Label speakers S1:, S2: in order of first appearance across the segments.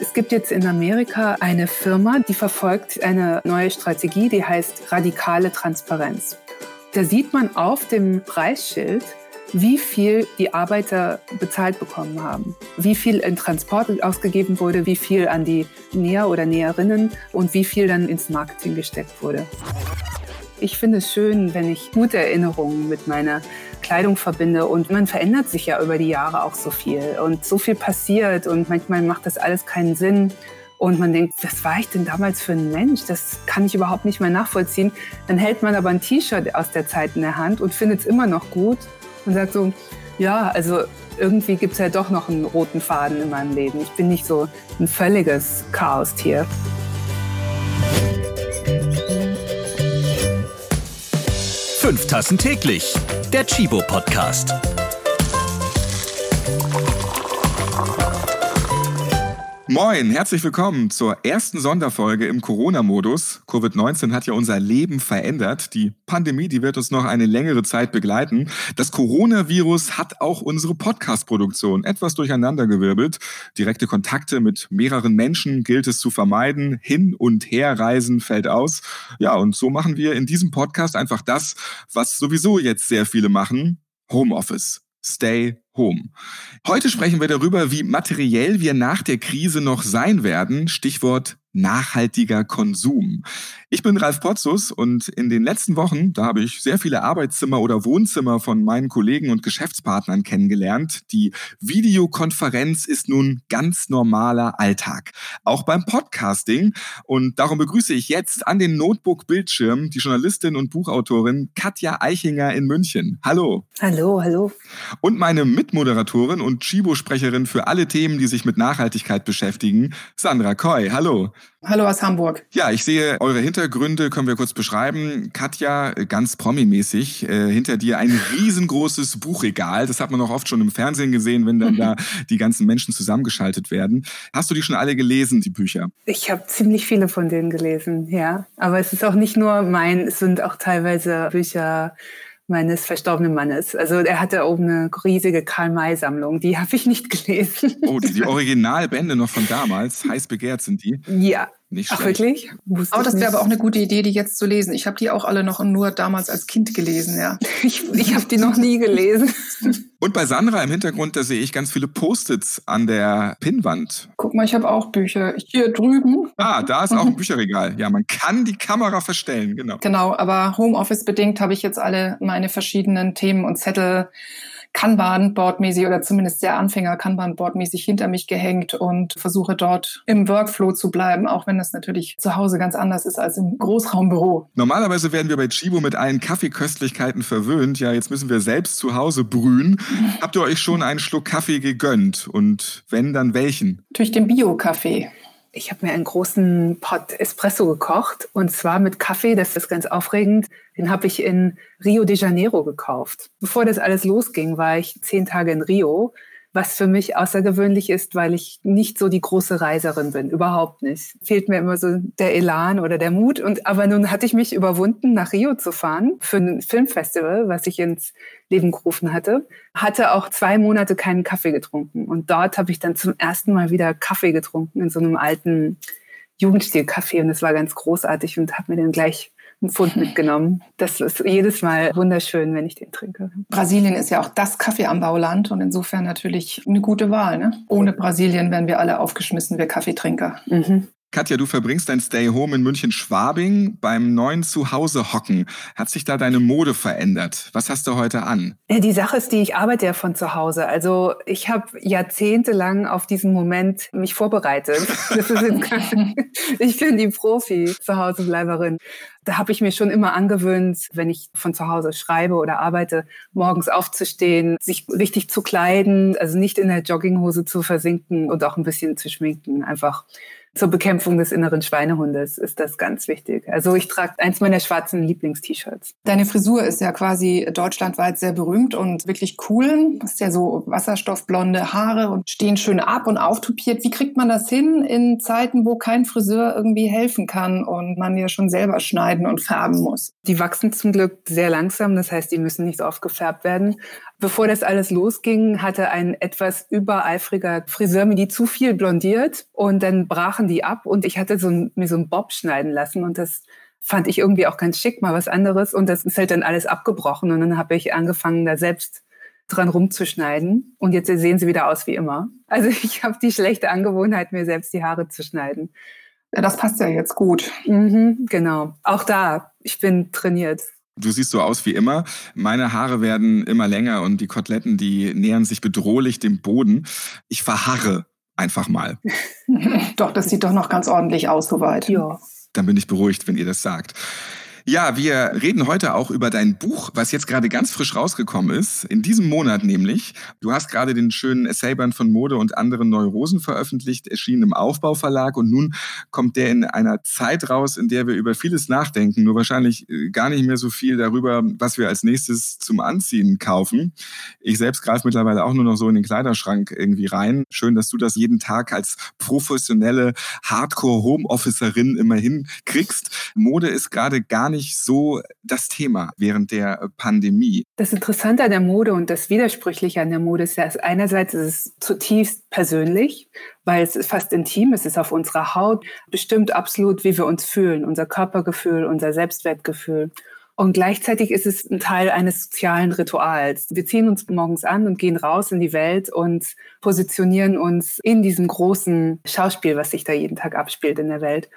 S1: Es gibt jetzt in Amerika eine Firma, die verfolgt eine neue Strategie, die heißt radikale Transparenz. Da sieht man auf dem Preisschild, wie viel die Arbeiter bezahlt bekommen haben, wie viel in Transport ausgegeben wurde, wie viel an die Näher oder Näherinnen und wie viel dann ins Marketing gesteckt wurde. Ich finde es schön, wenn ich gute Erinnerungen mit meiner Kleidung verbinde und man verändert sich ja über die Jahre auch so viel und so viel passiert und manchmal macht das alles keinen Sinn. Und man denkt, was war ich denn damals für ein Mensch? Das kann ich überhaupt nicht mehr nachvollziehen. Dann hält man aber ein T-Shirt aus der Zeit in der Hand und findet es immer noch gut und sagt so, ja, also irgendwie gibt es ja doch noch einen roten Faden in meinem Leben. Ich bin nicht so ein völliges Chaos-Tier.
S2: Fünf Tassen täglich. Der Chibo Podcast.
S3: Moin, herzlich willkommen zur ersten Sonderfolge im Corona-Modus. Covid-19 hat ja unser Leben verändert. Die Pandemie, die wird uns noch eine längere Zeit begleiten. Das Coronavirus hat auch unsere Podcast-Produktion etwas durcheinandergewirbelt. Direkte Kontakte mit mehreren Menschen gilt es zu vermeiden. Hin- und Herreisen fällt aus. Ja, und so machen wir in diesem Podcast einfach das, was sowieso jetzt sehr viele machen. Homeoffice. Stay home. Heute sprechen wir darüber, wie materiell wir nach der Krise noch sein werden. Stichwort nachhaltiger Konsum. Ich bin Ralf Potzus und in den letzten Wochen, da habe ich sehr viele Arbeitszimmer oder Wohnzimmer von meinen Kollegen und Geschäftspartnern kennengelernt. Die Videokonferenz ist nun ganz normaler Alltag. Auch beim Podcasting. Und darum begrüße ich jetzt an den Notebook-Bildschirm die Journalistin und Buchautorin Katja Eichinger in München. Hallo.
S1: Hallo, hallo.
S3: Und meine Mitmoderatorin und Chibo-Sprecherin für alle Themen, die sich mit Nachhaltigkeit beschäftigen, Sandra Koy. Hallo.
S4: Hallo aus Hamburg.
S3: Ja, ich sehe eure Hintergründe, können wir kurz beschreiben. Katja, ganz promimäßig, äh, hinter dir ein riesengroßes Buchregal. Das hat man auch oft schon im Fernsehen gesehen, wenn dann da die ganzen Menschen zusammengeschaltet werden. Hast du die schon alle gelesen, die Bücher?
S1: Ich habe ziemlich viele von denen gelesen, ja. Aber es ist auch nicht nur mein, es sind auch teilweise Bücher meines verstorbenen Mannes. Also er hatte oben eine riesige Karl-May-Sammlung, die habe ich nicht gelesen.
S3: Oh, die, die Originalbände noch von damals, heiß begehrt sind die.
S1: Ja.
S3: Nicht
S1: Ach wirklich?
S4: Aber das wäre aber auch eine gute Idee, die jetzt zu lesen. Ich habe die auch alle noch nur damals als Kind gelesen, ja.
S1: Ich, ich habe die noch nie gelesen.
S3: Und bei Sandra im Hintergrund, da sehe ich ganz viele Post-its an der Pinnwand.
S4: Guck mal, ich habe auch Bücher. Hier drüben.
S3: Ah, da ist auch ein Bücherregal. Ja, man kann die Kamera verstellen, genau.
S4: Genau, aber Homeoffice bedingt habe ich jetzt alle meine verschiedenen Themen und Zettel Kanban-Board-mäßig oder zumindest sehr Anfänger Kanban-Board-mäßig hinter mich gehängt und versuche dort im Workflow zu bleiben, auch wenn das natürlich zu Hause ganz anders ist als im Großraumbüro.
S3: Normalerweise werden wir bei Chibo mit allen Kaffeeköstlichkeiten verwöhnt. Ja, jetzt müssen wir selbst zu Hause brühen. Habt ihr euch schon einen Schluck Kaffee gegönnt? Und wenn, dann welchen?
S4: Natürlich den Bio-Kaffee.
S1: Ich habe mir einen großen Pot Espresso gekocht und zwar mit Kaffee, das ist ganz aufregend. Den habe ich in Rio de Janeiro gekauft. Bevor das alles losging, war ich zehn Tage in Rio, was für mich außergewöhnlich ist, weil ich nicht so die große Reiserin bin, überhaupt nicht. Fehlt mir immer so der Elan oder der Mut. Und aber nun hatte ich mich überwunden, nach Rio zu fahren für ein Filmfestival, was ich ins Leben gerufen hatte. Hatte auch zwei Monate keinen Kaffee getrunken und dort habe ich dann zum ersten Mal wieder Kaffee getrunken in so einem alten Jugendstil-Café und es war ganz großartig und habe mir den gleich einen Pfund mitgenommen. Das ist jedes Mal wunderschön, wenn ich den trinke.
S4: Brasilien ist ja auch das Kaffeeanbauland und insofern natürlich eine gute Wahl. Ne? Ohne Brasilien wären wir alle aufgeschmissen, wir Kaffeetrinker.
S1: Mhm.
S3: Katja, du verbringst dein Stay Home in München-Schwabing beim neuen Zuhause hocken. Hat sich da deine Mode verändert? Was hast du heute an?
S1: Die Sache ist die, ich arbeite ja von zu Hause. Also ich habe jahrzehntelang auf diesen Moment mich vorbereitet. Kein, ich bin die Profi Zuhausebleiberin. Da habe ich mir schon immer angewöhnt, wenn ich von zu Hause schreibe oder arbeite, morgens aufzustehen, sich richtig zu kleiden, also nicht in der Jogginghose zu versinken und auch ein bisschen zu schminken. Einfach zur Bekämpfung des inneren Schweinehundes ist das ganz wichtig. Also ich trage eins meiner schwarzen Lieblings-T-Shirts.
S4: Deine Frisur ist ja quasi deutschlandweit sehr berühmt und wirklich cool. Hast ja so wasserstoffblonde Haare und stehen schön ab und auftupiert. Wie kriegt man das hin in Zeiten, wo kein Friseur irgendwie helfen kann und man ja schon selber schneiden und färben muss?
S1: Die wachsen zum Glück sehr langsam, das heißt, die müssen nicht so oft gefärbt werden. Bevor das alles losging, hatte ein etwas übereifriger Friseur mir die zu viel blondiert und dann brachen die ab und ich hatte so ein, mir so einen Bob schneiden lassen und das fand ich irgendwie auch ganz schick, mal was anderes und das ist halt dann alles abgebrochen und dann habe ich angefangen, da selbst dran rumzuschneiden und jetzt sehen sie wieder aus wie immer. Also ich habe die schlechte Angewohnheit, mir selbst die Haare zu schneiden.
S4: Ja, das passt ja jetzt gut.
S1: Mhm, genau. Auch da, ich bin trainiert.
S3: Du siehst so aus wie immer. Meine Haare werden immer länger und die Koteletten, die nähern sich bedrohlich dem Boden. Ich verharre einfach mal.
S4: doch, das sieht doch noch ganz ordentlich aus soweit.
S1: Ja.
S3: Dann bin ich beruhigt, wenn ihr das sagt. Ja, wir reden heute auch über dein Buch, was jetzt gerade ganz frisch rausgekommen ist. In diesem Monat nämlich. Du hast gerade den schönen Essayband von Mode und anderen Neurosen veröffentlicht, erschienen im Aufbauverlag. Und nun kommt der in einer Zeit raus, in der wir über vieles nachdenken, nur wahrscheinlich äh, gar nicht mehr so viel darüber, was wir als nächstes zum Anziehen kaufen. Ich selbst greife mittlerweile auch nur noch so in den Kleiderschrank irgendwie rein. Schön, dass du das jeden Tag als professionelle Hardcore-Homeofficerin immerhin kriegst. Mode ist gerade gar nicht nicht so das Thema während der äh, Pandemie.
S1: Das Interessante an der Mode und das Widersprüchliche an der Mode ist ja, einerseits ist es zutiefst persönlich, weil es ist fast intim, es ist auf unserer Haut, bestimmt absolut, wie wir uns fühlen, unser Körpergefühl, unser Selbstwertgefühl. Und gleichzeitig ist es ein Teil eines sozialen Rituals. Wir ziehen uns morgens an und gehen raus in die Welt und positionieren uns in diesem großen Schauspiel, was sich da jeden Tag abspielt in der Welt.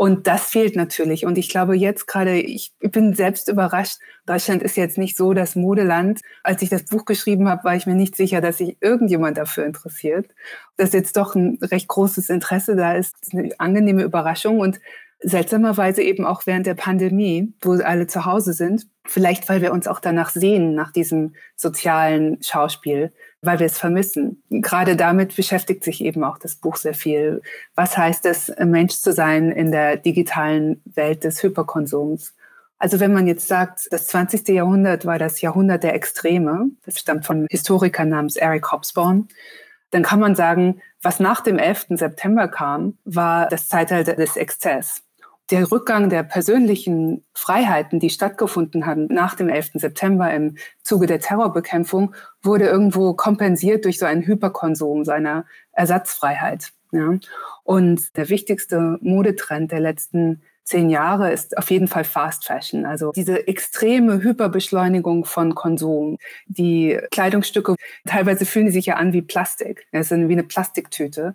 S1: Und das fehlt natürlich. Und ich glaube jetzt gerade, ich bin selbst überrascht. Deutschland ist jetzt nicht so das Modeland. Als ich das Buch geschrieben habe, war ich mir nicht sicher, dass sich irgendjemand dafür interessiert. Dass jetzt doch ein recht großes Interesse da ist, ist eine angenehme Überraschung. Und seltsamerweise eben auch während der Pandemie, wo alle zu Hause sind. Vielleicht, weil wir uns auch danach sehen, nach diesem sozialen Schauspiel weil wir es vermissen. Gerade damit beschäftigt sich eben auch das Buch sehr viel. Was heißt es, Mensch zu sein in der digitalen Welt des Hyperkonsums? Also wenn man jetzt sagt, das 20. Jahrhundert war das Jahrhundert der Extreme, das stammt von Historikern namens Eric Hobsbawm, dann kann man sagen, was nach dem 11. September kam, war das Zeitalter des Exzess der Rückgang der persönlichen Freiheiten, die stattgefunden haben nach dem 11. September im Zuge der Terrorbekämpfung, wurde irgendwo kompensiert durch so einen Hyperkonsum seiner Ersatzfreiheit. Ja. Und der wichtigste Modetrend der letzten zehn Jahre ist auf jeden Fall Fast Fashion. Also diese extreme Hyperbeschleunigung von Konsum. Die Kleidungsstücke, teilweise fühlen die sich ja an wie Plastik. Es sind wie eine Plastiktüte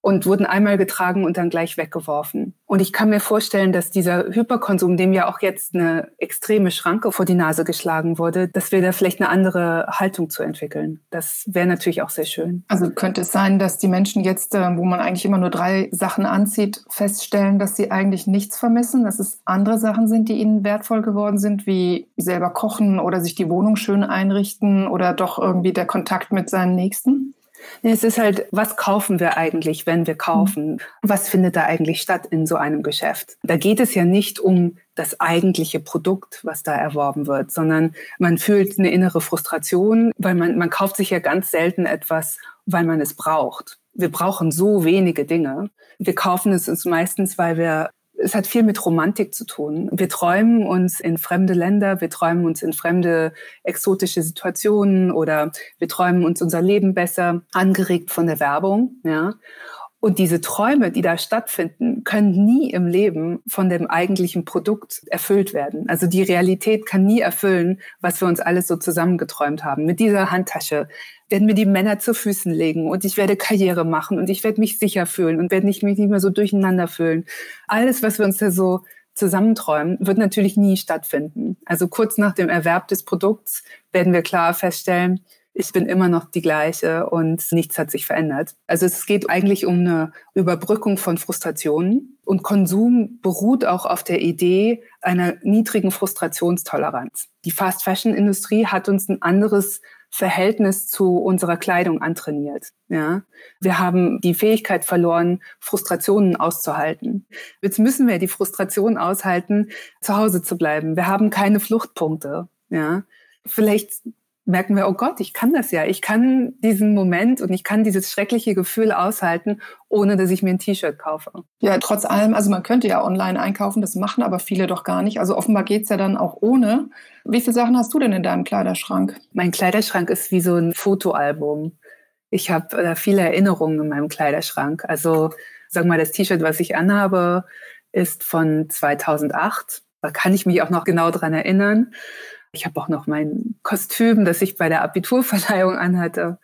S1: und wurden einmal getragen und dann gleich weggeworfen. Und ich kann mir vorstellen, dass dieser Hyperkonsum, dem ja auch jetzt eine extreme Schranke vor die Nase geschlagen wurde, dass wir da vielleicht eine andere Haltung zu entwickeln. Das wäre natürlich auch sehr schön.
S4: Also könnte es sein, dass die Menschen jetzt, äh, wo man eigentlich immer nur drei Sachen anzieht, feststellen, dass sie eigentlich nichts vermissen, dass es andere Sachen sind, die ihnen wertvoll geworden sind, wie selber kochen oder sich die Wohnung schön einrichten oder doch irgendwie der Kontakt mit seinen Nächsten?
S1: Es ist halt, was kaufen wir eigentlich, wenn wir kaufen? Was findet da eigentlich statt in so einem Geschäft? Da geht es ja nicht um das eigentliche Produkt, was da erworben wird, sondern man fühlt eine innere Frustration, weil man, man kauft sich ja ganz selten etwas, weil man es braucht. Wir brauchen so wenige Dinge. Wir kaufen es uns meistens, weil wir es hat viel mit Romantik zu tun. Wir träumen uns in fremde Länder, wir träumen uns in fremde exotische Situationen oder wir träumen uns unser Leben besser, angeregt von der Werbung, ja. Und diese Träume, die da stattfinden, können nie im Leben von dem eigentlichen Produkt erfüllt werden. Also die Realität kann nie erfüllen, was wir uns alles so zusammengeträumt haben. Mit dieser Handtasche werden mir die Männer zu Füßen legen und ich werde Karriere machen und ich werde mich sicher fühlen und werde mich nicht mehr so durcheinander fühlen. Alles, was wir uns da so zusammenträumen, wird natürlich nie stattfinden. Also kurz nach dem Erwerb des Produkts werden wir klar feststellen, ich bin immer noch die gleiche und nichts hat sich verändert. Also es geht eigentlich um eine Überbrückung von Frustrationen und Konsum beruht auch auf der Idee einer niedrigen Frustrationstoleranz. Die Fast Fashion Industrie hat uns ein anderes Verhältnis zu unserer Kleidung antrainiert. Ja, wir haben die Fähigkeit verloren, Frustrationen auszuhalten. Jetzt müssen wir die Frustration aushalten, zu Hause zu bleiben. Wir haben keine Fluchtpunkte. Ja, vielleicht merken wir, oh Gott, ich kann das ja. Ich kann diesen Moment und ich kann dieses schreckliche Gefühl aushalten, ohne dass ich mir ein T-Shirt kaufe.
S4: Ja, trotz allem, also man könnte ja online einkaufen, das machen aber viele doch gar nicht. Also offenbar geht's ja dann auch ohne. Wie viele Sachen hast du denn in deinem Kleiderschrank?
S1: Mein Kleiderschrank ist wie so ein Fotoalbum. Ich habe äh, viele Erinnerungen in meinem Kleiderschrank. Also sag mal, das T-Shirt, was ich anhabe, ist von 2008. Da kann ich mich auch noch genau dran erinnern. Ich habe auch noch mein Kostüm, das ich bei der Abiturverleihung anhatte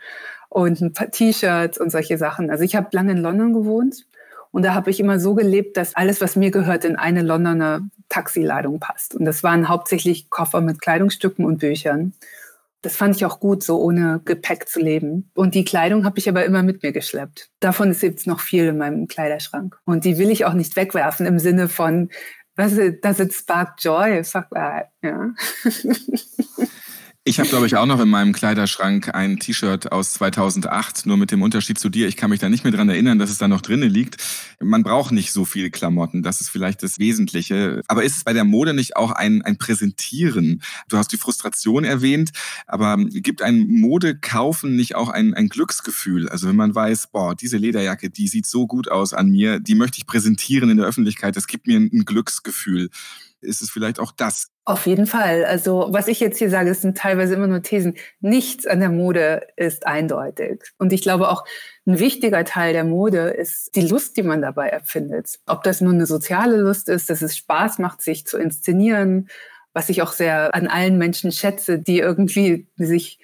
S1: und ein paar T-Shirts und solche Sachen. Also ich habe lange in London gewohnt und da habe ich immer so gelebt, dass alles, was mir gehört, in eine Londoner Taxiladung passt. Und das waren hauptsächlich Koffer mit Kleidungsstücken und Büchern. Das fand ich auch gut, so ohne Gepäck zu leben. Und die Kleidung habe ich aber immer mit mir geschleppt. Davon ist jetzt noch viel in meinem Kleiderschrank. Und die will ich auch nicht wegwerfen im Sinne von, was does it spark joy? Fuck that, ja.
S3: Ich habe, glaube ich, auch noch in meinem Kleiderschrank ein T-Shirt aus 2008, nur mit dem Unterschied zu dir. Ich kann mich da nicht mehr dran erinnern, dass es da noch drinnen liegt. Man braucht nicht so viele Klamotten, das ist vielleicht das Wesentliche. Aber ist es bei der Mode nicht auch ein, ein Präsentieren? Du hast die Frustration erwähnt, aber gibt ein Modekaufen nicht auch ein, ein Glücksgefühl? Also wenn man weiß, boah, diese Lederjacke, die sieht so gut aus an mir, die möchte ich präsentieren in der Öffentlichkeit, das gibt mir ein, ein Glücksgefühl ist es vielleicht auch das.
S1: Auf jeden Fall. Also was ich jetzt hier sage, das sind teilweise immer nur Thesen. Nichts an der Mode ist eindeutig. Und ich glaube auch, ein wichtiger Teil der Mode ist die Lust, die man dabei erfindet. Ob das nur eine soziale Lust ist, dass es Spaß macht, sich zu inszenieren, was ich auch sehr an allen Menschen schätze, die irgendwie sich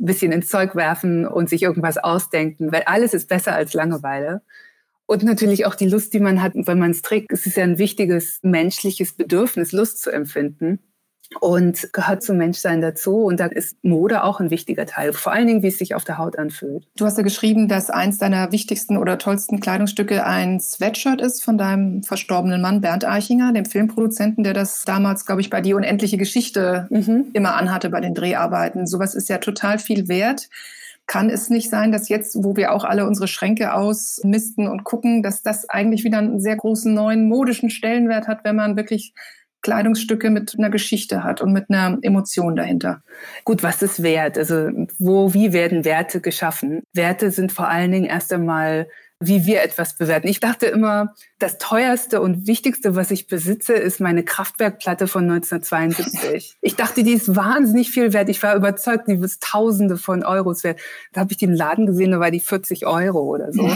S1: ein bisschen ins Zeug werfen und sich irgendwas ausdenken, weil alles ist besser als Langeweile. Und natürlich auch die Lust, die man hat, wenn man es trägt. Es ist ja ein wichtiges menschliches Bedürfnis, Lust zu empfinden. Und gehört zum Menschsein dazu. Und da ist Mode auch ein wichtiger Teil. Vor allen Dingen, wie es sich auf der Haut anfühlt.
S4: Du hast ja geschrieben, dass eins deiner wichtigsten oder tollsten Kleidungsstücke ein Sweatshirt ist von deinem verstorbenen Mann Bernd Eichinger, dem Filmproduzenten, der das damals, glaube ich, bei Die unendliche Geschichte mhm. immer anhatte bei den Dreharbeiten. Sowas ist ja total viel wert. Kann es nicht sein, dass jetzt, wo wir auch alle unsere Schränke ausmisten und gucken, dass das eigentlich wieder einen sehr großen neuen modischen Stellenwert hat, wenn man wirklich Kleidungsstücke mit einer Geschichte hat und mit einer Emotion dahinter.
S1: Gut, was ist Wert? Also wo, wie werden Werte geschaffen? Werte sind vor allen Dingen erst einmal wie wir etwas bewerten. Ich dachte immer, das teuerste und wichtigste, was ich besitze, ist meine Kraftwerkplatte von 1972. Ich dachte, die ist wahnsinnig viel wert. Ich war überzeugt, die ist Tausende von Euros wert. Da habe ich im Laden gesehen, da war die 40 Euro oder so.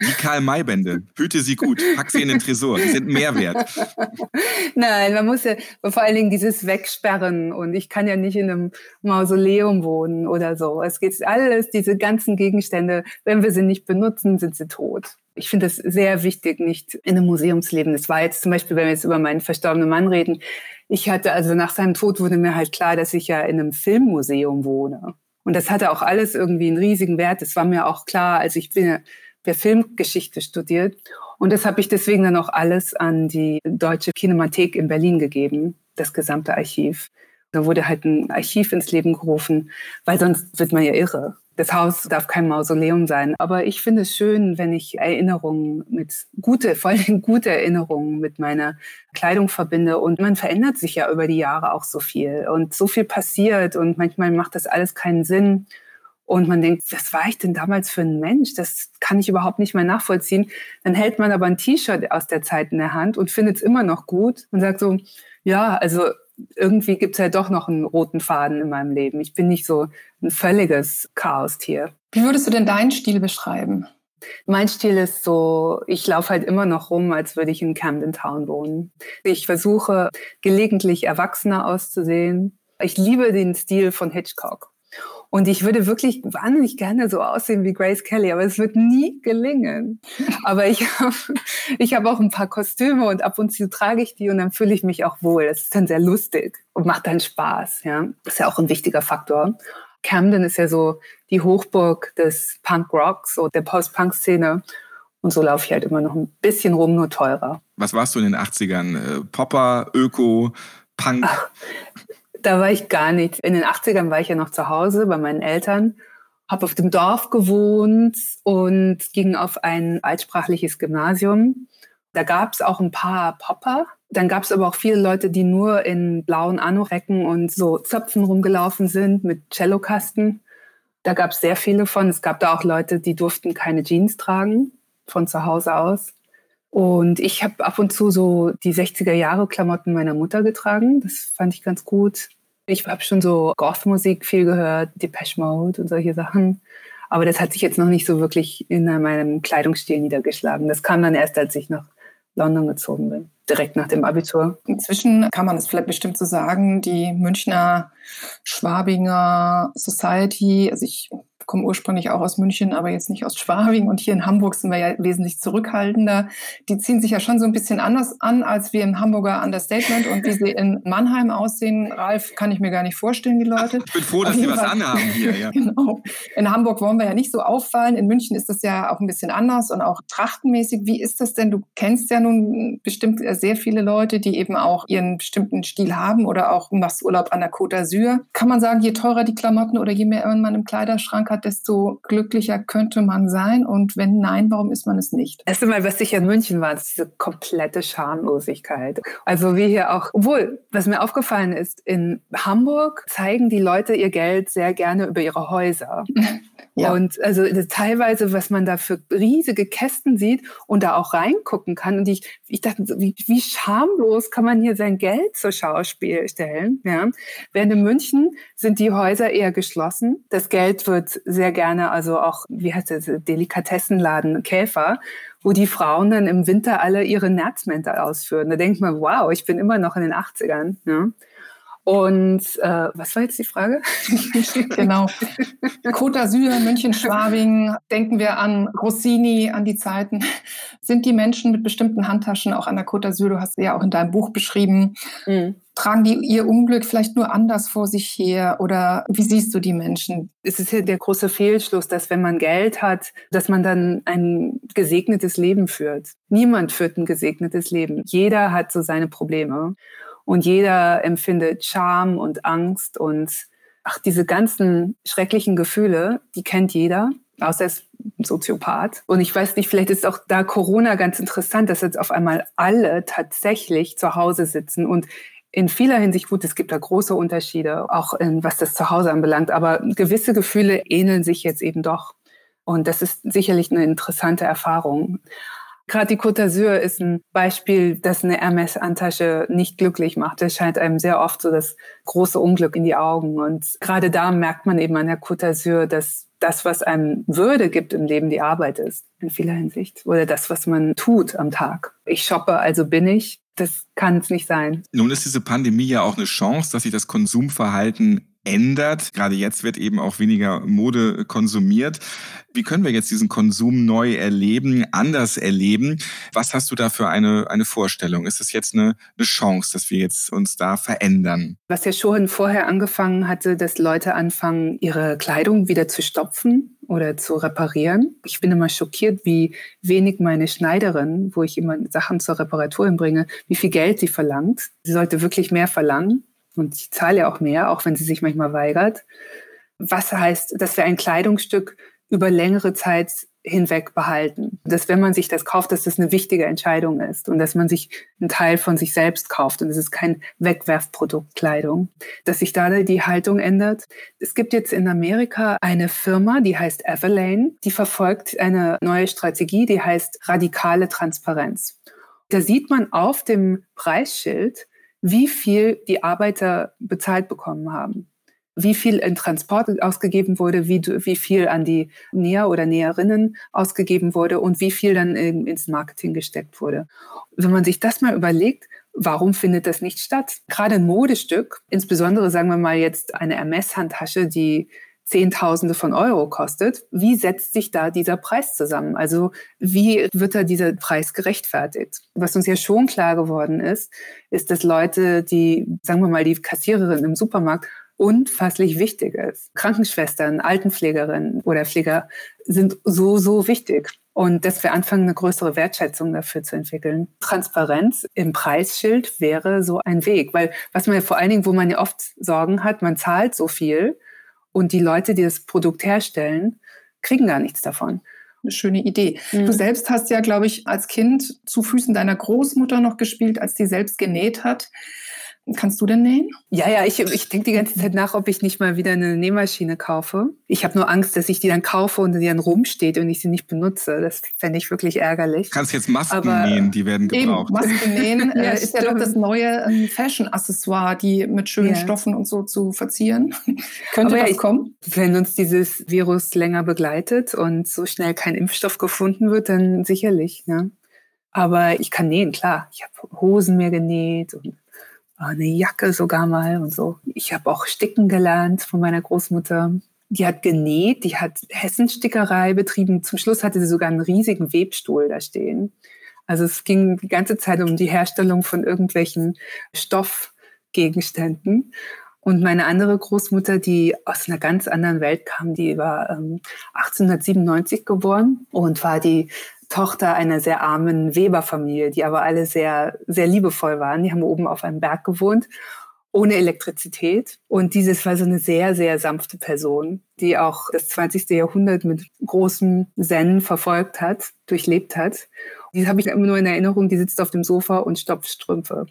S3: Die Karl-May-Bände. Hüte sie gut, pack sie in den Tresor. Die sind mehr wert.
S1: Nein, man muss ja vor allen Dingen dieses Wegsperren und ich kann ja nicht in einem Mausoleum wohnen oder so. Es geht alles, diese ganzen Gegenstände, wenn wir sie nicht benutzen, sind sie tot. Tod. Ich finde es sehr wichtig, nicht in einem Museumsleben. Das war jetzt zum Beispiel, wenn wir jetzt über meinen verstorbenen Mann reden. Ich hatte also nach seinem Tod wurde mir halt klar, dass ich ja in einem Filmmuseum wohne. Und das hatte auch alles irgendwie einen riesigen Wert. Das war mir auch klar, als ich bin ja Filmgeschichte studiert. Und das habe ich deswegen dann auch alles an die Deutsche Kinemathek in Berlin gegeben, das gesamte Archiv. Da wurde halt ein Archiv ins Leben gerufen, weil sonst wird man ja irre. Das Haus darf kein Mausoleum sein. Aber ich finde es schön, wenn ich Erinnerungen mit gute, vor allem gute Erinnerungen mit meiner Kleidung verbinde. Und man verändert sich ja über die Jahre auch so viel. Und so viel passiert. Und manchmal macht das alles keinen Sinn. Und man denkt, was war ich denn damals für ein Mensch? Das kann ich überhaupt nicht mehr nachvollziehen. Dann hält man aber ein T-Shirt aus der Zeit in der Hand und findet es immer noch gut und sagt so, ja, also irgendwie gibt es ja doch noch einen roten Faden in meinem Leben. Ich bin nicht so ein völliges Chaos-Tier.
S4: Wie würdest du denn deinen Stil beschreiben?
S1: Mein Stil ist so, ich laufe halt immer noch rum, als würde ich in Camden Town wohnen. Ich versuche gelegentlich erwachsener auszusehen. Ich liebe den Stil von Hitchcock. Und ich würde wirklich wahnsinnig gerne so aussehen wie Grace Kelly, aber es wird nie gelingen. Aber ich habe ich hab auch ein paar Kostüme und ab und zu trage ich die und dann fühle ich mich auch wohl. Das ist dann sehr lustig und macht dann Spaß. Ja, das ist ja auch ein wichtiger Faktor. Camden ist ja so die Hochburg des Punk Rocks und der Post-Punk-Szene. Und so laufe ich halt immer noch ein bisschen rum, nur teurer.
S3: Was warst du in den 80ern? Äh, Popper, Öko, Punk? Ach,
S1: Da war ich gar nicht. In den 80ern war ich ja noch zu Hause bei meinen Eltern, habe auf dem Dorf gewohnt und ging auf ein altsprachliches Gymnasium. Da gab es auch ein paar Popper. Dann gab es aber auch viele Leute, die nur in blauen Anorecken und so Zöpfen rumgelaufen sind mit Cellokasten. Da gab es sehr viele von. Es gab da auch Leute, die durften keine Jeans tragen von zu Hause aus. Und ich habe ab und zu so die 60er Jahre Klamotten meiner Mutter getragen. Das fand ich ganz gut. Ich habe schon so Goth-Musik viel gehört, Depeche Mode und solche Sachen. Aber das hat sich jetzt noch nicht so wirklich in meinem Kleidungsstil niedergeschlagen. Das kam dann erst, als ich nach London gezogen bin, direkt nach dem Abitur.
S4: Inzwischen kann man es vielleicht bestimmt so sagen, die Münchner Schwabinger Society, also ich komme ursprünglich auch aus München, aber jetzt nicht aus Schwabing. Und hier in Hamburg sind wir ja wesentlich zurückhaltender. Die ziehen sich ja schon so ein bisschen anders an, als wir im Hamburger Understatement. Und wie sie in Mannheim aussehen, Ralf, kann ich mir gar nicht vorstellen, die Leute.
S3: Ich bin froh, dass sie was anhaben hier. Ja.
S4: genau. In Hamburg wollen wir ja nicht so auffallen. In München ist das ja auch ein bisschen anders und auch trachtenmäßig. Wie ist das denn? Du kennst ja nun bestimmt sehr viele Leute, die eben auch ihren bestimmten Stil haben oder auch machst Urlaub an der Côte d'Azur. Kann man sagen, je teurer die Klamotten oder je mehr man im Kleiderschrank hat, hat, desto glücklicher könnte man sein. Und wenn nein, warum ist man es nicht?
S1: Erst einmal, was ich in München war, ist diese komplette Schamlosigkeit. Also wie hier auch, obwohl, was mir aufgefallen ist, in Hamburg zeigen die Leute ihr Geld sehr gerne über ihre Häuser. Ja. Und also teilweise, was man da für riesige Kästen sieht und da auch reingucken kann. Und ich, ich dachte, wie, wie schamlos kann man hier sein Geld zur Schauspiel stellen? Ja? Während in München sind die Häuser eher geschlossen. Das Geld wird sehr gerne, also auch, wie heißt das, Delikatessenladen, Käfer, wo die Frauen dann im Winter alle ihre Nerzmäntel ausführen. Da denkt man, wow, ich bin immer noch in den 80ern. Ja? Und äh, was war jetzt die Frage?
S4: genau. Côte d'Azur, München, Schwabing, denken wir an Rossini, an die Zeiten. Sind die Menschen mit bestimmten Handtaschen auch an der Côte d'Azur, du hast ja auch in deinem Buch beschrieben, mhm. tragen die ihr Unglück vielleicht nur anders vor sich her oder wie siehst du die Menschen?
S1: Es ist ja der große Fehlschluss, dass wenn man Geld hat, dass man dann ein gesegnetes Leben führt. Niemand führt ein gesegnetes Leben. Jeder hat so seine Probleme. Und jeder empfindet Scham und Angst und ach, diese ganzen schrecklichen Gefühle, die kennt jeder, außer er ist ein Soziopath. Und ich weiß nicht, vielleicht ist auch da Corona ganz interessant, dass jetzt auf einmal alle tatsächlich zu Hause sitzen und in vieler Hinsicht gut, es gibt da große Unterschiede, auch in, was das Zuhause anbelangt, aber gewisse Gefühle ähneln sich jetzt eben doch. Und das ist sicherlich eine interessante Erfahrung. Gerade die Côte d'Azur ist ein Beispiel, dass eine Hermes-Handtasche nicht glücklich macht. Es scheint einem sehr oft so das große Unglück in die Augen. Und gerade da merkt man eben an der Côte d'Azur, dass das, was einem Würde gibt im Leben, die Arbeit ist, in vieler Hinsicht. Oder das, was man tut am Tag. Ich shoppe, also bin ich. Das kann es nicht sein.
S3: Nun ist diese Pandemie ja auch eine Chance, dass sich das Konsumverhalten ändert. Gerade jetzt wird eben auch weniger Mode konsumiert. Wie können wir jetzt diesen Konsum neu erleben, anders erleben? Was hast du da für eine, eine Vorstellung? Ist es jetzt eine, eine Chance, dass wir jetzt uns da verändern?
S1: Was ja schon vorher angefangen hatte, dass Leute anfangen, ihre Kleidung wieder zu stopfen oder zu reparieren. Ich bin immer schockiert, wie wenig meine Schneiderin, wo ich immer Sachen zur Reparatur hinbringe, wie viel Geld sie verlangt. Sie sollte wirklich mehr verlangen. Und ich zahle ja auch mehr, auch wenn sie sich manchmal weigert. Was heißt, dass wir ein Kleidungsstück über längere Zeit hinweg behalten. Dass wenn man sich das kauft, dass das eine wichtige Entscheidung ist und dass man sich einen Teil von sich selbst kauft und es ist kein Wegwerfprodukt Kleidung. Dass sich da die Haltung ändert. Es gibt jetzt in Amerika eine Firma, die heißt Everlane, die verfolgt eine neue Strategie, die heißt radikale Transparenz. Da sieht man auf dem Preisschild, wie viel die Arbeiter bezahlt bekommen haben, wie viel in Transport ausgegeben wurde, wie, wie viel an die Näher oder Näherinnen ausgegeben wurde und wie viel dann ins Marketing gesteckt wurde. Wenn man sich das mal überlegt, Warum findet das nicht statt? Gerade ein Modestück, insbesondere sagen wir mal jetzt eine Hermes-Handtasche, die Zehntausende von Euro kostet. Wie setzt sich da dieser Preis zusammen? Also wie wird da dieser Preis gerechtfertigt? Was uns ja schon klar geworden ist, ist, dass Leute, die, sagen wir mal, die Kassiererin im Supermarkt unfasslich wichtig ist. Krankenschwestern, Altenpflegerinnen oder Pfleger sind so, so wichtig. Und dass wir anfangen, eine größere Wertschätzung dafür zu entwickeln. Transparenz im Preisschild wäre so ein Weg, weil was man ja vor allen Dingen, wo man ja oft Sorgen hat, man zahlt so viel und die Leute, die das Produkt herstellen, kriegen gar nichts davon.
S4: Eine schöne Idee. Mhm. Du selbst hast ja, glaube ich, als Kind zu Füßen deiner Großmutter noch gespielt, als die selbst genäht hat. Kannst du denn nähen?
S1: Ja, ja, ich, ich denke die ganze Zeit nach, ob ich nicht mal wieder eine Nähmaschine kaufe. Ich habe nur Angst, dass ich die dann kaufe und die dann rumsteht und ich sie nicht benutze. Das fände ich wirklich ärgerlich.
S3: Kannst jetzt Masken Aber, nähen, die werden gebraucht.
S4: Eben, Masken nähen ja, äh, ist ja doch das neue ähm, Fashion-Accessoire, die mit schönen ja. Stoffen und so zu verzieren.
S1: Könnte Aber das kommen? Wenn uns dieses Virus länger begleitet und so schnell kein Impfstoff gefunden wird, dann sicherlich. Ne? Aber ich kann nähen, klar. Ich habe Hosen mir genäht und eine Jacke sogar mal und so. Ich habe auch Sticken gelernt von meiner Großmutter. Die hat genäht, die hat Hessenstickerei betrieben. Zum Schluss hatte sie sogar einen riesigen Webstuhl da stehen. Also es ging die ganze Zeit um die Herstellung von irgendwelchen Stoffgegenständen. Und meine andere Großmutter, die aus einer ganz anderen Welt kam, die war ähm, 1897 geboren und war die Tochter einer sehr armen Weberfamilie, die aber alle sehr, sehr liebevoll waren. Die haben oben auf einem Berg gewohnt, ohne Elektrizität. Und dieses war so eine sehr, sehr sanfte Person, die auch das 20. Jahrhundert mit großem Zen verfolgt hat, durchlebt hat. Die habe ich immer nur in Erinnerung, die sitzt auf dem Sofa und stopft Strümpfe.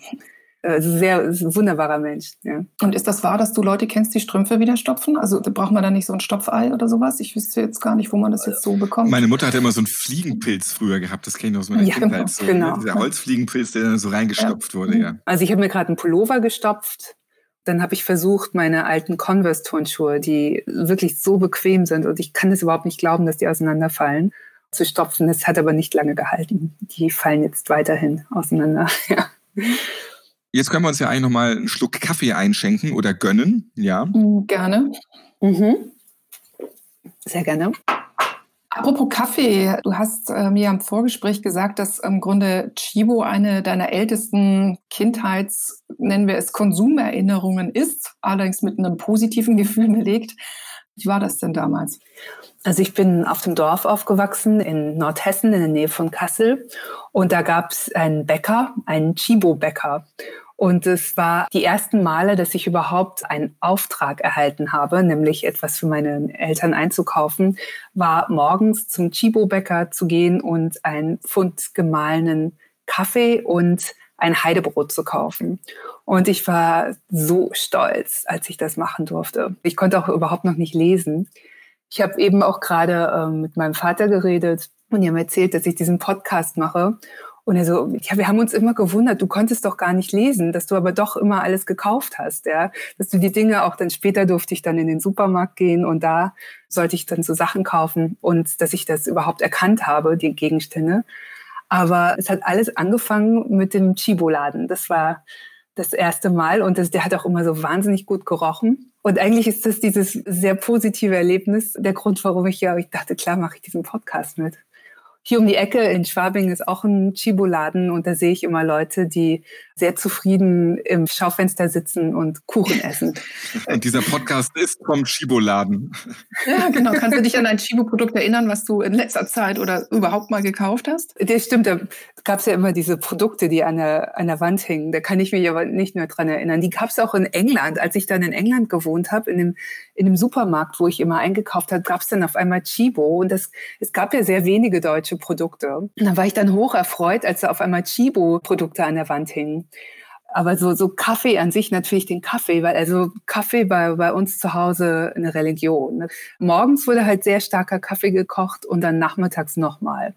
S1: Also sehr ein wunderbarer Mensch. Ja.
S4: Und ist das wahr, dass du Leute kennst, die Strümpfe wieder stopfen? Also braucht man da nicht so ein Stopfei oder sowas? Ich wüsste jetzt gar nicht, wo man das jetzt so bekommt.
S3: Meine Mutter hatte immer so einen Fliegenpilz früher gehabt, das kenne ich aus meiner ja, Kindheit. So, genau. Der Holzfliegenpilz, der dann so reingestopft ja. wurde, ja.
S1: Also ich habe mir gerade einen Pullover gestopft. Dann habe ich versucht, meine alten Converse-Turnschuhe, die wirklich so bequem sind und ich kann es überhaupt nicht glauben, dass die auseinanderfallen, zu stopfen. Das hat aber nicht lange gehalten. Die fallen jetzt weiterhin auseinander. Ja.
S3: Jetzt können wir uns ja eigentlich nochmal einen Schluck Kaffee einschenken oder gönnen, ja?
S4: Mm, gerne. Mhm.
S1: Sehr gerne.
S4: Apropos Kaffee, du hast äh, mir im Vorgespräch gesagt, dass im Grunde Chibo eine deiner ältesten Kindheits, nennen wir es Konsumerinnerungen ist, allerdings mit einem positiven Gefühl belegt. Wie war das denn damals?
S1: Also ich bin auf dem Dorf aufgewachsen in Nordhessen in der Nähe von Kassel und da gab es einen Bäcker, einen Chibo-Bäcker. Und es war die ersten Male, dass ich überhaupt einen Auftrag erhalten habe, nämlich etwas für meine Eltern einzukaufen, war morgens zum Chibo-Bäcker zu gehen und ein Pfund gemahlenen Kaffee und ein Heidebrot zu kaufen. Und ich war so stolz, als ich das machen durfte. Ich konnte auch überhaupt noch nicht lesen. Ich habe eben auch gerade ähm, mit meinem Vater geredet und ihm erzählt, dass ich diesen Podcast mache. Und er so, ja, wir haben uns immer gewundert, du konntest doch gar nicht lesen, dass du aber doch immer alles gekauft hast, ja. Dass du die Dinge auch dann später durfte ich dann in den Supermarkt gehen und da sollte ich dann so Sachen kaufen und dass ich das überhaupt erkannt habe, die Gegenstände. Aber es hat alles angefangen mit dem Chibo-Laden. Das war das erste Mal und das, der hat auch immer so wahnsinnig gut gerochen. Und eigentlich ist das dieses sehr positive Erlebnis der Grund, warum ich ja, ich dachte, klar mache ich diesen Podcast mit. Hier um die Ecke in Schwabing ist auch ein Chibo-Laden und da sehe ich immer Leute, die sehr zufrieden im Schaufenster sitzen und Kuchen essen.
S3: Und dieser Podcast ist vom Chibo-Laden.
S4: Ja, genau. Kannst du dich an ein Chibo-Produkt erinnern, was du in letzter Zeit oder überhaupt mal gekauft hast?
S1: Das stimmt. Da gab es ja immer diese Produkte, die an der, an der Wand hingen. Da kann ich mich aber nicht mehr dran erinnern. Die gab es auch in England. Als ich dann in England gewohnt habe, in dem, in dem Supermarkt, wo ich immer eingekauft habe, gab es dann auf einmal Chibo. Und das, es gab ja sehr wenige deutsche deutsche Produkte. Und da war ich dann hoch erfreut, als da auf einmal Chibo-Produkte an der Wand hingen. Aber so, so Kaffee an sich natürlich den Kaffee, weil also Kaffee bei, bei uns zu Hause eine Religion. Ne? Morgens wurde halt sehr starker Kaffee gekocht und dann nachmittags nochmal.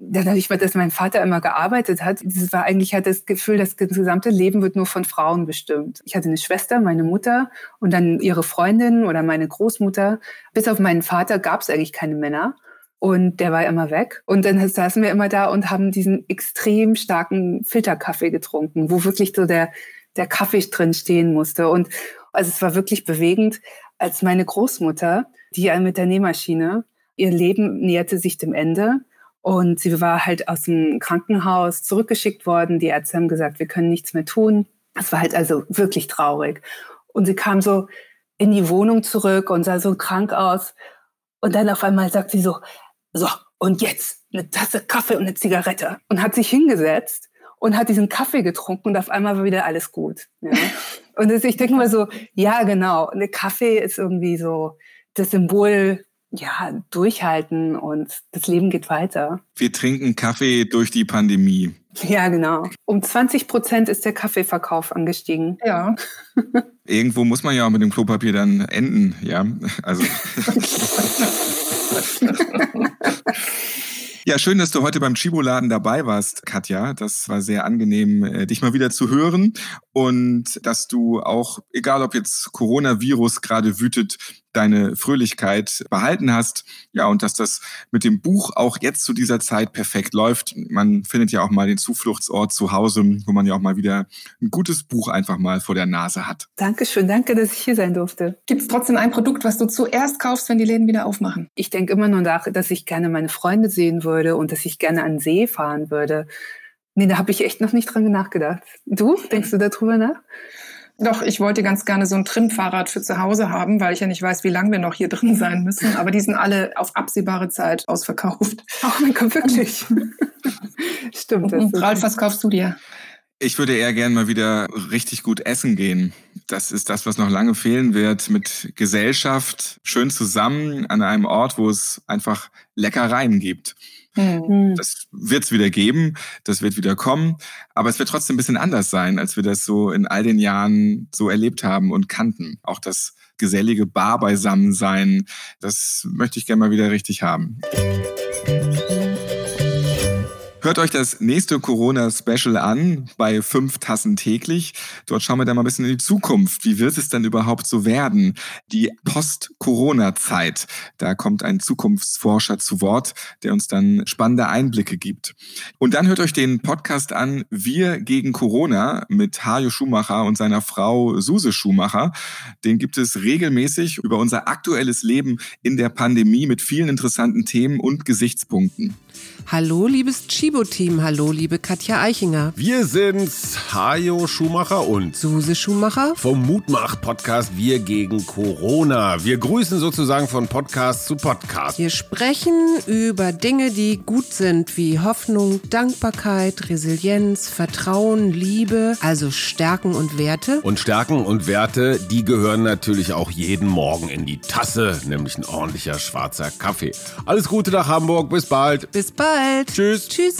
S1: Dadurch, dass mein Vater immer gearbeitet hat, das war eigentlich halt das Gefühl, das gesamte Leben wird nur von Frauen bestimmt. Ich hatte eine Schwester, meine Mutter und dann ihre Freundin oder meine Großmutter. Bis auf meinen Vater gab es eigentlich keine Männer. Und der war immer weg. Und dann saßen wir immer da und haben diesen extrem starken Filterkaffee getrunken, wo wirklich so der, der Kaffee drin stehen musste. Und also es war wirklich bewegend, als meine Großmutter, die mit der Nähmaschine, ihr Leben näherte sich dem Ende. Und sie war halt aus dem Krankenhaus zurückgeschickt worden. Die Ärzte haben gesagt, wir können nichts mehr tun. Es war halt also wirklich traurig. Und sie kam so in die Wohnung zurück und sah so krank aus. Und dann auf einmal sagt sie so, so, und jetzt eine Tasse Kaffee und eine Zigarette und hat sich hingesetzt und hat diesen Kaffee getrunken und auf einmal war wieder alles gut. Ja. Und ich denke mal so, ja genau, eine Kaffee ist irgendwie so das Symbol ja, durchhalten und das Leben geht weiter.
S3: Wir trinken Kaffee durch die Pandemie.
S1: Ja, genau. Um 20 Prozent ist der Kaffeeverkauf angestiegen.
S4: Ja.
S3: Irgendwo muss man ja auch mit dem Klopapier dann enden, ja. Also. Ja, schön, dass du heute beim Chibo-Laden dabei warst, Katja. Das war sehr angenehm, äh, dich mal wieder zu hören und dass du auch, egal ob jetzt Coronavirus gerade wütet, deine Fröhlichkeit behalten hast. Ja, und dass das mit dem Buch auch jetzt zu dieser Zeit perfekt läuft. Man findet ja auch mal den Zufluchtsort zu Hause, wo man ja auch mal wieder ein gutes Buch einfach mal vor der Nase hat.
S1: Dankeschön, danke, dass ich hier sein durfte.
S4: Gibt es trotzdem ein Produkt, was du zuerst kaufst, wenn die Läden wieder aufmachen?
S1: Ich denke immer nur nach, dass ich gerne meine Freunde sehen würde und dass ich gerne an den See fahren würde. Nee, da habe ich echt noch nicht dran nachgedacht. Du, denkst du darüber nach?
S4: Doch, ich wollte ganz gerne so ein Trimfahrrad für zu Hause haben, weil ich ja nicht weiß, wie lange wir noch hier drin sein müssen. Aber die sind alle auf absehbare Zeit ausverkauft.
S1: Oh mein Gott, wirklich.
S4: Stimmt. Das Und Ralf, was kaufst du dir?
S3: Ich würde eher gern mal wieder richtig gut essen gehen. Das ist das, was noch lange fehlen wird. Mit Gesellschaft, schön zusammen an einem Ort, wo es einfach Leckereien gibt. Mhm. Das wird es wieder geben, das wird wieder kommen, aber es wird trotzdem ein bisschen anders sein, als wir das so in all den Jahren so erlebt haben und kannten. Auch das gesellige Bar beisammen sein, das möchte ich gerne mal wieder richtig haben. Hört euch das nächste Corona-Special an bei fünf Tassen täglich. Dort schauen wir dann mal ein bisschen in die Zukunft. Wie wird es denn überhaupt so werden? Die Post-Corona-Zeit. Da kommt ein Zukunftsforscher zu Wort, der uns dann spannende Einblicke gibt. Und dann hört euch den Podcast an Wir gegen Corona mit Hajo Schumacher und seiner Frau Suse Schumacher. Den gibt es regelmäßig über unser aktuelles Leben in der Pandemie mit vielen interessanten Themen und Gesichtspunkten.
S5: Hallo, liebes Chibo-Team. Hallo, liebe Katja Eichinger.
S6: Wir sind's, Hajo Schumacher und
S5: Suse Schumacher
S6: vom Mutmach-Podcast Wir gegen Corona. Wir grüßen sozusagen von Podcast zu Podcast.
S5: Wir sprechen über Dinge, die gut sind, wie Hoffnung, Dankbarkeit, Resilienz, Vertrauen, Liebe, also Stärken und Werte.
S6: Und Stärken und Werte, die gehören natürlich auch jeden Morgen in die Tasse, nämlich ein ordentlicher schwarzer Kaffee. Alles Gute nach Hamburg, bis bald.
S5: Bis bald.
S6: Tschüss.
S5: Tschüss.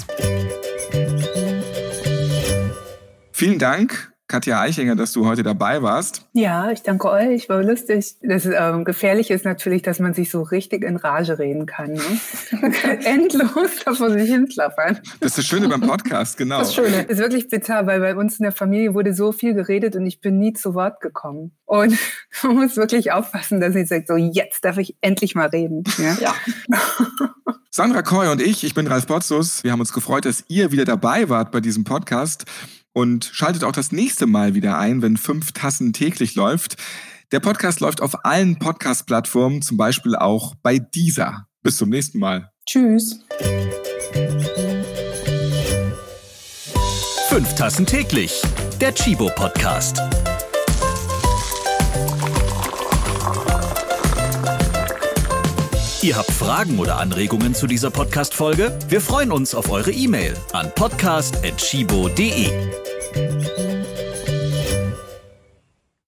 S3: Vielen Dank Katja Eichinger, dass du heute dabei warst.
S1: Ja, ich danke euch, war lustig. Das ähm, Gefährliche ist natürlich, dass man sich so richtig in Rage reden kann. Ne? Endlos da vor sich hinklappern.
S3: Das ist das Schöne beim Podcast, genau.
S1: Das Schöne. Das ist wirklich bitter, weil bei uns in der Familie wurde so viel geredet und ich bin nie zu Wort gekommen. Und man muss wirklich aufpassen, dass ich sage, so jetzt darf ich endlich mal reden. Ja. ja.
S3: Sandra Koy und ich, ich bin Ralf Potzus. Wir haben uns gefreut, dass ihr wieder dabei wart bei diesem Podcast und schaltet auch das nächste Mal wieder ein, wenn fünf Tassen täglich läuft. Der Podcast läuft auf allen Podcast-Plattformen, zum Beispiel auch bei dieser. Bis zum nächsten Mal.
S4: Tschüss.
S2: Fünf Tassen täglich. Der Chibo Podcast. Ihr habt Fragen oder Anregungen zu dieser Podcast-Folge? Wir freuen uns auf eure E-Mail an podcast.chibo.de.